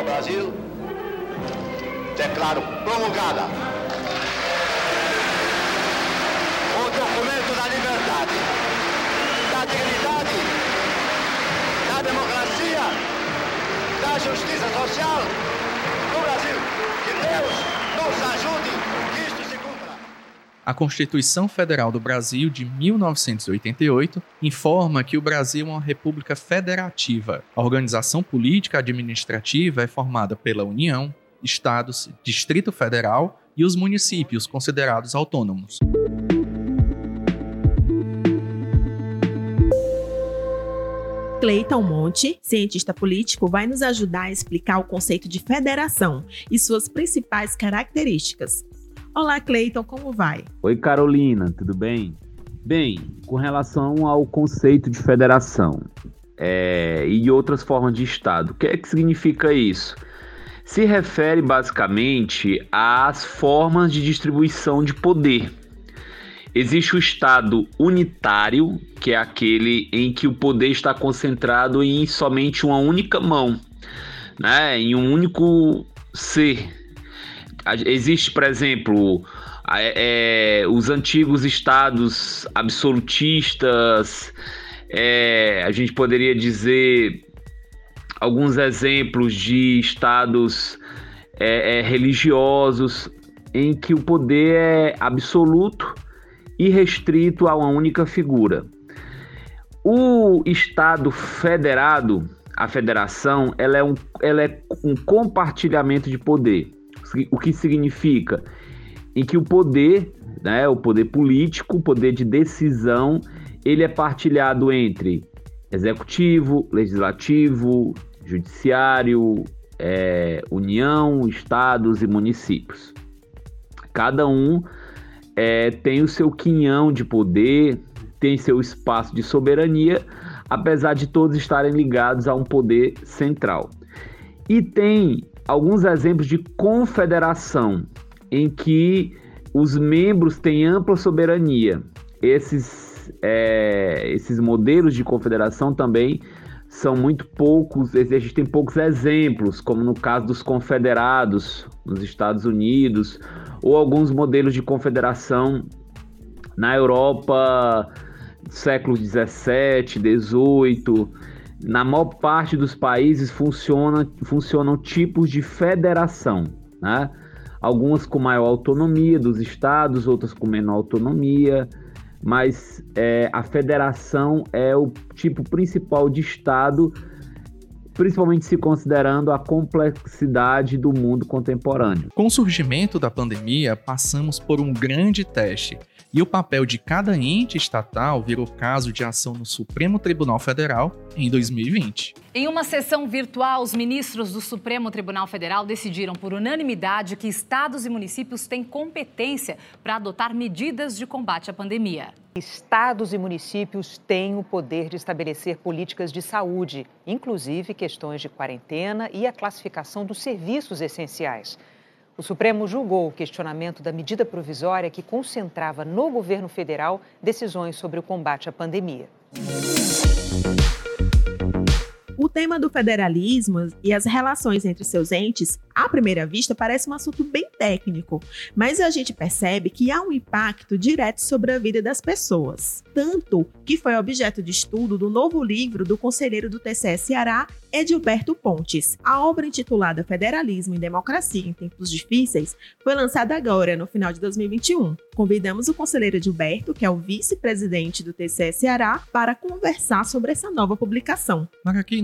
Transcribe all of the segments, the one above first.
ao Brasil, declaro promulgada o documento da liberdade, da dignidade, da democracia, da justiça social no Brasil. Que Deus nos ajude que isto se cumpra. A Constituição Federal do Brasil de 1988 informa que o Brasil é uma república federativa. A organização política administrativa é formada pela União, estados, Distrito Federal e os municípios considerados autônomos. Cleiton Monte, cientista político, vai nos ajudar a explicar o conceito de federação e suas principais características. Olá, Cleiton, como vai? Oi, Carolina, tudo bem? Bem, com relação ao conceito de federação é, e outras formas de Estado, o que é que significa isso? Se refere basicamente às formas de distribuição de poder Existe o Estado unitário, que é aquele em que o poder está concentrado em somente uma única mão, né? em um único ser. Existe, por exemplo, é, os antigos estados absolutistas, é, a gente poderia dizer alguns exemplos de estados é, é religiosos em que o poder é absoluto e restrito a uma única figura. O Estado federado, a federação, ela é um, ela é um compartilhamento de poder. O que significa? Em que o poder, né, o poder político, o poder de decisão, ele é partilhado entre executivo, legislativo, judiciário, é, União, estados e municípios. Cada um é, tem o seu quinhão de poder, tem seu espaço de soberania, apesar de todos estarem ligados a um poder central. E tem alguns exemplos de confederação, em que os membros têm ampla soberania. Esses, é, esses modelos de confederação também são muito poucos, existem poucos exemplos, como no caso dos confederados nos Estados Unidos, ou alguns modelos de confederação na Europa séculos 17, 18. Na maior parte dos países funciona, funcionam tipos de federação, né? Algumas com maior autonomia dos estados, outras com menor autonomia, mas é, a federação é o tipo principal de estado principalmente se considerando a complexidade do mundo contemporâneo. Com o surgimento da pandemia, passamos por um grande teste e o papel de cada ente estatal virou caso de ação no Supremo Tribunal Federal em 2020. Em uma sessão virtual, os ministros do Supremo Tribunal Federal decidiram por unanimidade que estados e municípios têm competência para adotar medidas de combate à pandemia. Estados e municípios têm o poder de estabelecer políticas de saúde, inclusive questões de quarentena e a classificação dos serviços essenciais. O Supremo julgou o questionamento da medida provisória que concentrava no governo federal decisões sobre o combate à pandemia. O tema do federalismo e as relações entre seus entes, à primeira vista, parece um assunto bem técnico, mas a gente percebe que há um impacto direto sobre a vida das pessoas. Tanto que foi objeto de estudo do novo livro do conselheiro do TCE Ceará, Edilberto Pontes. A obra intitulada Federalismo e Democracia em Tempos Difíceis foi lançada agora, no final de 2021. Convidamos o conselheiro Edilberto, que é o vice-presidente do TCE Ceará, para conversar sobre essa nova publicação.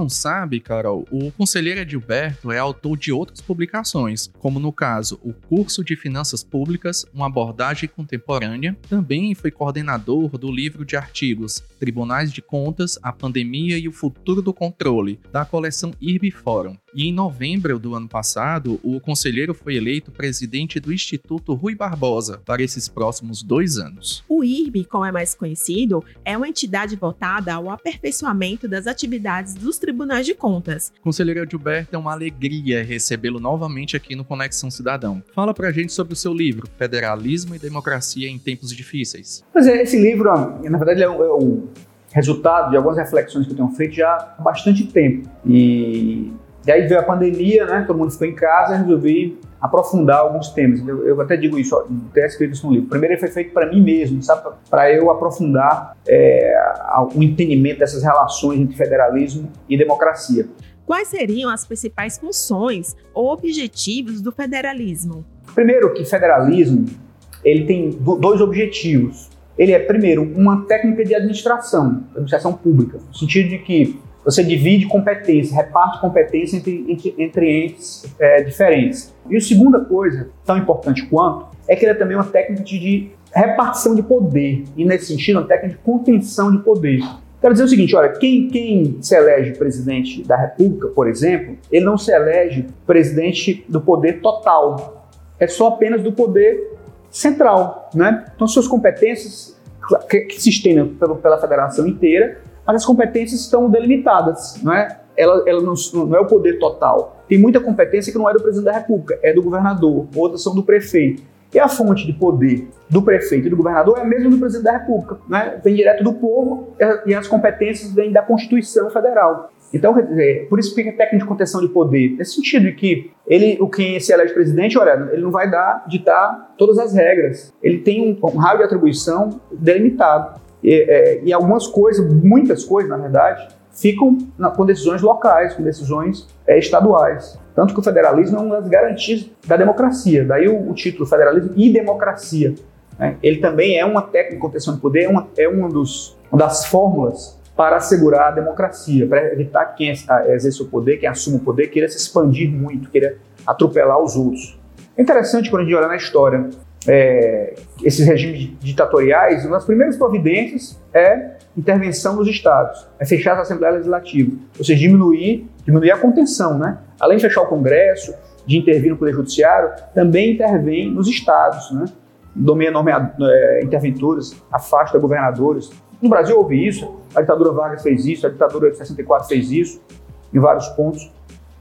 Não sabe, Carol, o conselheiro Edilberto é autor de outras publicações, como no caso o Curso de Finanças Públicas, uma abordagem contemporânea. Também foi coordenador do livro de artigos Tribunais de Contas, a Pandemia e o Futuro do Controle, da coleção IRB Forum. E em novembro do ano passado, o conselheiro foi eleito presidente do Instituto Rui Barbosa para esses próximos dois anos. O IRB, como é mais conhecido, é uma entidade voltada ao aperfeiçoamento das atividades dos tribunais de contas. Conselheiro Gilberto, é uma alegria recebê-lo novamente aqui no Conexão Cidadão. Fala pra gente sobre o seu livro, Federalismo e Democracia em Tempos Difíceis. Pois é, esse livro, na verdade, é o resultado de algumas reflexões que eu tenho feito já há bastante tempo. E E aí veio a pandemia, né? Todo mundo ficou em casa e resolvi aprofundar alguns temas. Eu, eu até digo isso, ó, até escrito isso no livro. Primeiro, ele foi feito para mim mesmo, sabe? Para eu aprofundar é, o entendimento dessas relações entre federalismo e democracia. Quais seriam as principais funções ou objetivos do federalismo? Primeiro, que federalismo ele tem dois objetivos. Ele é, primeiro, uma técnica de administração, administração pública, no sentido de que você divide competência, reparte competência entre, entre, entre entes é, diferentes. E a segunda coisa, tão importante quanto, é que ele é também uma técnica de, repartição de poder, e nesse sentido, uma técnica de contenção de poder. Quero dizer o seguinte, olha, quem, quem se elege presidente da República, por exemplo, ele não se elege presidente do poder total, é só apenas do poder central, né? Então, suas competências que, se estendem pela federação inteira, mas as competências estão delimitadas, não é? Ela, ela não, não, é o poder total. Tem muita competência que não é do presidente da República, é do governador, outras são do prefeito. E a fonte de poder do prefeito e do governador é a mesma do presidente da República, né? vem direto do povo e as competências vêm da Constituição Federal. Então, dizer, por isso fica técnica de contenção de poder. Nesse sentido de que ele, o quem se elege presidente, olha, ele não vai dar, ditar todas as regras. Ele tem um, um raio de atribuição delimitado. E, é, e, algumas coisas, muitas coisas, na verdade, ficam na, com decisões locais, com decisões é, estaduais. Tanto que o federalismo é uma das garantias da democracia. Daí o, o título Federalismo e Democracia. Né? Ele também é uma técnica de contenção de poder, é uma, é uma, dos, uma das fórmulas para assegurar a democracia, para evitar que quem exerce o poder, quem assume o poder, queira se expandir muito, queira atropelar os outros. É interessante quando a gente olha na história é, esses regimes ditatoriais, uma das primeiras providências é intervenção nos estados, é fechar a Assembleia Legislativa, ou seja, diminuir, diminuir a contenção, né? Além de fechar o Congresso, de intervir no Poder Judiciário, também intervém nos estados, né? Nomeia é, interventores, afasta governadores. No Brasil houve isso, a ditadura Vargas fez isso, a ditadura de 64 fez isso, em vários pontos.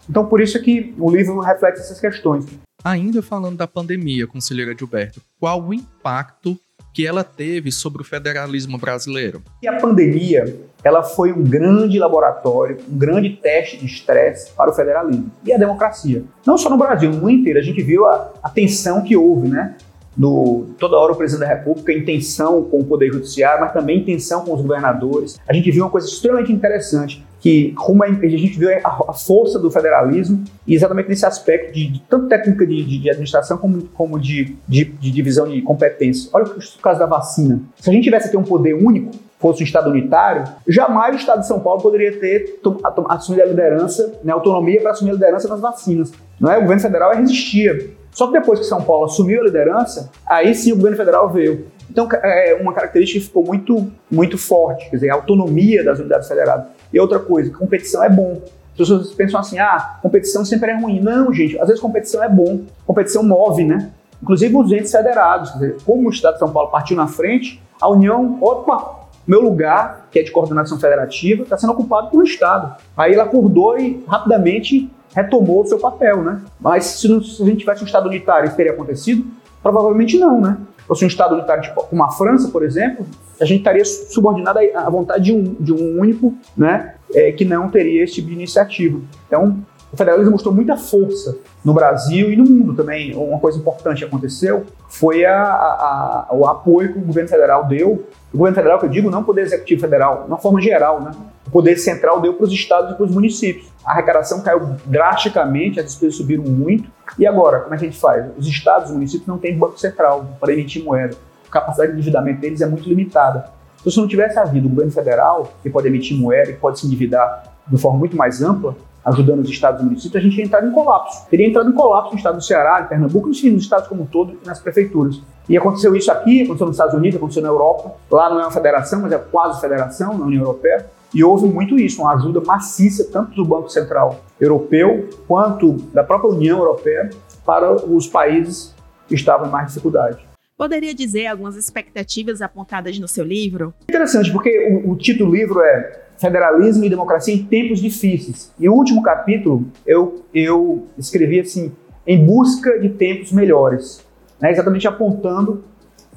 Então, por isso é que o livro reflete essas questões. Ainda falando da pandemia, conselheira Gilberto, qual o impacto que ela teve sobre o federalismo brasileiro? E a pandemia, ela foi um grande laboratório, um grande teste de estresse para o federalismo e a democracia. Não só no Brasil, no mundo inteiro. A gente viu a, a tensão que houve, né? No, toda hora o presidente da República em tensão com o Poder Judiciário, mas também em tensão com os governadores. A gente viu uma coisa extremamente interessante que como a, gente viu a, força do federalismo e exatamente nesse aspecto de, de tanto técnica de, de, de, administração como, como de, divisão de competências. Olha o caso da vacina. Se a gente tivesse aqui um poder único, fosse um Estado unitário, jamais o Estado de São Paulo poderia ter assumido a liderança, né, autonomia para assumir a liderança nas vacinas. Não é? O governo federal resistia. Só que depois que São Paulo assumiu a liderança, aí sim o governo federal veio. Então, é uma característica que ficou muito, muito forte, quer dizer, a autonomia das unidades federadas. E outra coisa, competição é bom. As pessoas pensam assim, ah, competição sempre é ruim. Não, gente, às vezes competição é bom. Competição move, né? Inclusive os entes federados. Dizer, como o Estado de São Paulo partiu na frente, a União, opa, meu lugar, que é de coordenação federativa, está sendo ocupado pelo Estado. Aí ela acordou e rapidamente retomou o seu papel, né? Mas se, não, se a gente tivesse um Estado unitário, isso teria acontecido? Provavelmente não, né? Fosse um Estado unitário tipo como a França, por exemplo, a gente estaria subordinado à vontade de um, de um único, né, é, que não teria esse tipo de iniciativa. Então, o federalismo mostrou muita força no Brasil e no mundo também. Uma coisa importante que aconteceu foi a, a, a, o apoio que o governo federal deu. O governo federal, que eu digo, não o poder executivo federal, de uma forma geral, né? O poder central deu para os estados e para os municípios. A arrecadação caiu drasticamente, as despesas subiram muito. E agora, como é que a gente faz? Os estados e os municípios não têm banco central para emitir moeda. A capacidade de endividamento deles é muito limitada. Então, se não tivesse havido o governo federal, que pode emitir moeda, que pode se endividar de forma muito mais ampla, ajudando os estados e municípios, a gente ia entrar em colapso. Teria entrado em colapso no estado do Ceará, em Pernambuco, nos estados como um todo e nas prefeituras. E aconteceu isso aqui, aconteceu nos Estados Unidos, aconteceu na Europa. Lá não é uma federação, mas é quase federação na União Europeia. E houve muito isso, uma ajuda maciça, tanto do Banco Central Europeu quanto da própria União Europeia, para os países que estavam em mais dificuldade. Poderia dizer algumas expectativas apontadas no seu livro? Interessante, porque o, o título do livro é Federalismo e Democracia em Tempos Difíceis. E o último capítulo eu, eu escrevi assim, em busca de tempos melhores, né, exatamente apontando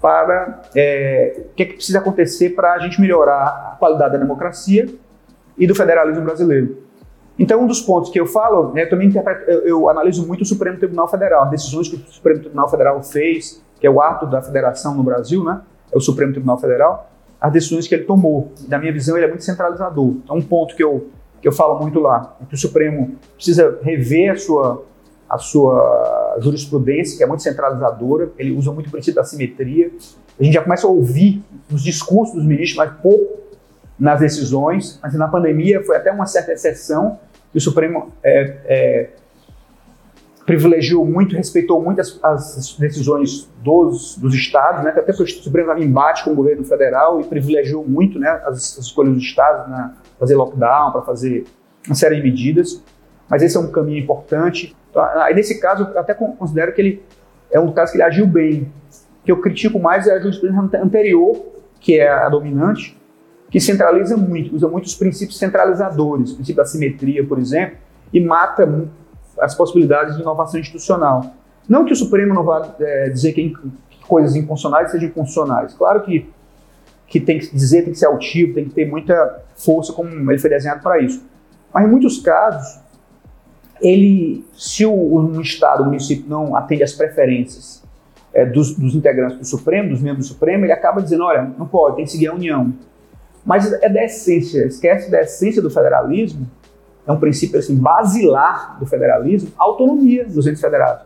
para é, o que, é que precisa acontecer para a gente melhorar a qualidade da democracia e do federalismo brasileiro. Então, um dos pontos que eu falo, né, eu também eu, eu, analiso muito o Supremo Tribunal Federal, decisões que o Supremo Tribunal Federal fez, que é o ato da federação no Brasil, né? É o Supremo Tribunal Federal, as decisões que ele tomou. Na minha visão, ele é muito centralizador. Então, um ponto que eu, que eu falo muito lá é que o Supremo precisa rever a sua, a sua jurisprudência, que é muito centralizadora, ele usa muito o princípio da simetria. A gente já começa a ouvir os discursos dos ministros, mas pouco nas decisões, mas na pandemia foi até uma certa exceção que o Supremo é, é, privilegiou muito, respeitou muito as, as decisões dos, dos estados, né? até porque o Supremo estava em embate com o governo federal e privilegiou muito né, as, as escolhas dos estados, né? fazer lockdown, para fazer uma série de medidas, mas esse é um caminho importante. Aí nesse caso, eu até considero que ele é um caso que ele agiu bem. O que eu critico mais é a jurisprudência anterior, que é a dominante, que centraliza muito, usa muitos princípios centralizadores, o princípio da simetria, por exemplo, e mata as possibilidades de inovação institucional. Não que o Supremo não vá é, dizer que, coisas inconstitucionais sejam inconstitucionais. Claro que, que tem que dizer, tem que ser altivo, tem que ter muita força, como ele foi desenhado para isso. Mas em muitos casos, ele, se o, o Estado, o município não atende às preferências é, dos, dos, integrantes do Supremo, dos membros do Supremo, ele acaba dizendo, olha, não pode, tem que seguir a União. Mas é da essência, esquece da essência do federalismo, é um princípio assim, basilar do federalismo, a autonomia dos entes federados.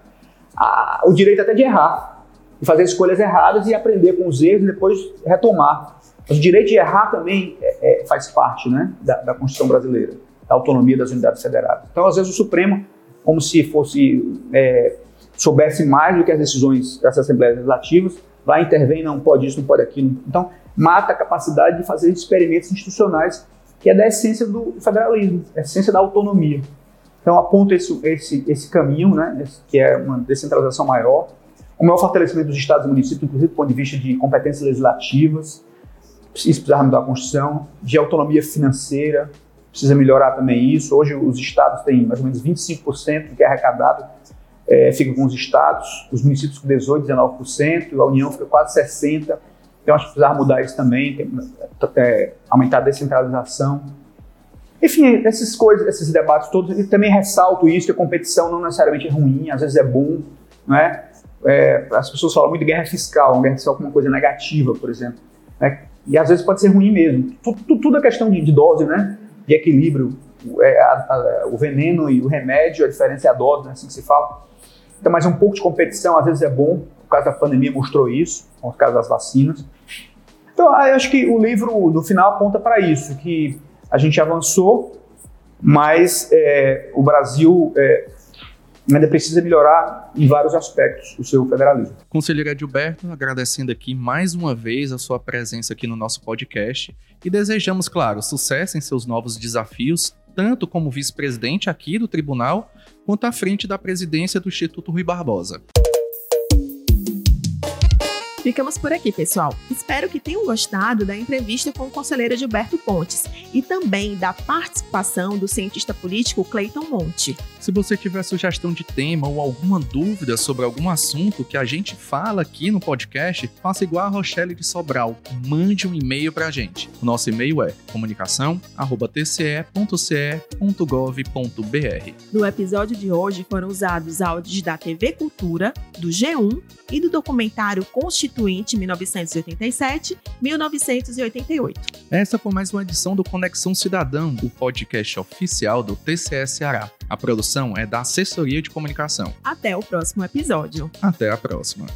A, o direito até de errar, de fazer escolhas erradas e aprender com os erros e depois retomar. Mas o direito de errar também é, é, faz parte né, da, da, Constituição brasileira, da autonomia das unidades federadas. Então, às vezes, o Supremo, como se fosse é, soubesse mais do que as decisões das Assembleias Legislativas, vai intervir, não pode isso, não pode aquilo. Então, mata a capacidade de fazer experimentos institucionais, que é da essência do federalismo, a essência da autonomia. Então, aponta esse, esse, esse caminho, né, que é uma descentralização maior, o maior fortalecimento dos estados e municípios, inclusive do ponto de vista de competências legislativas, isso precisa mudar a Constituição, de autonomia financeira, precisa melhorar também isso. Hoje, os estados têm mais ou menos 25% do que é arrecadado, é, fica com os estados, os municípios com 18%, 19%, a União fica quase 60%. Então, acho que precisava mudar isso também, é, aumentar a descentralização. Enfim, essas coisas, esses debates todos, e também ressalto isso, que a competição não necessariamente é ruim, às vezes é bom, não é? é as pessoas falam muito de guerra fiscal, uma guerra fiscal como uma coisa negativa, por exemplo. Né? E às vezes pode ser ruim mesmo. Tudo, tudo é questão de, de, dose, né? De equilíbrio. É, a, a, o veneno e o remédio, a diferença é a dose, né? assim que se fala. Então, mas um pouco de competição às vezes é bom. O caso da pandemia mostrou isso, com o caso das vacinas. Então, acho que o livro, no final, aponta para isso, que a gente avançou, mas é, o Brasil é, ainda precisa melhorar em vários aspectos o seu federalismo. Conselheiro Edilberto, agradecendo aqui mais uma vez a sua presença aqui no nosso podcast e desejamos, claro, sucesso em seus novos desafios, tanto como vice-presidente aqui do tribunal, quanto à frente da presidência do Instituto Rui Barbosa. Ficamos por aqui, pessoal. Espero que tenham gostado da entrevista com o conselheiro Gilberto Pontes e também da participação do cientista político Cleiton Monte. Se você tiver sugestão de tema ou alguma dúvida sobre algum assunto que a gente fala aqui no podcast, faça igual a Rochelle de Sobral. Mande um e-mail para a gente. O nosso e-mail é comunicação@tce.ce.gov.br. No episódio de hoje foram usados áudios da TV Cultura, do G1 e do documentário Constituinte 1987-1988. Essa foi mais uma edição do Conexão Cidadão, o podcast oficial do TCE Ceará. A produção é da Assessoria de Comunicação. Até o próximo episódio. Até a próxima.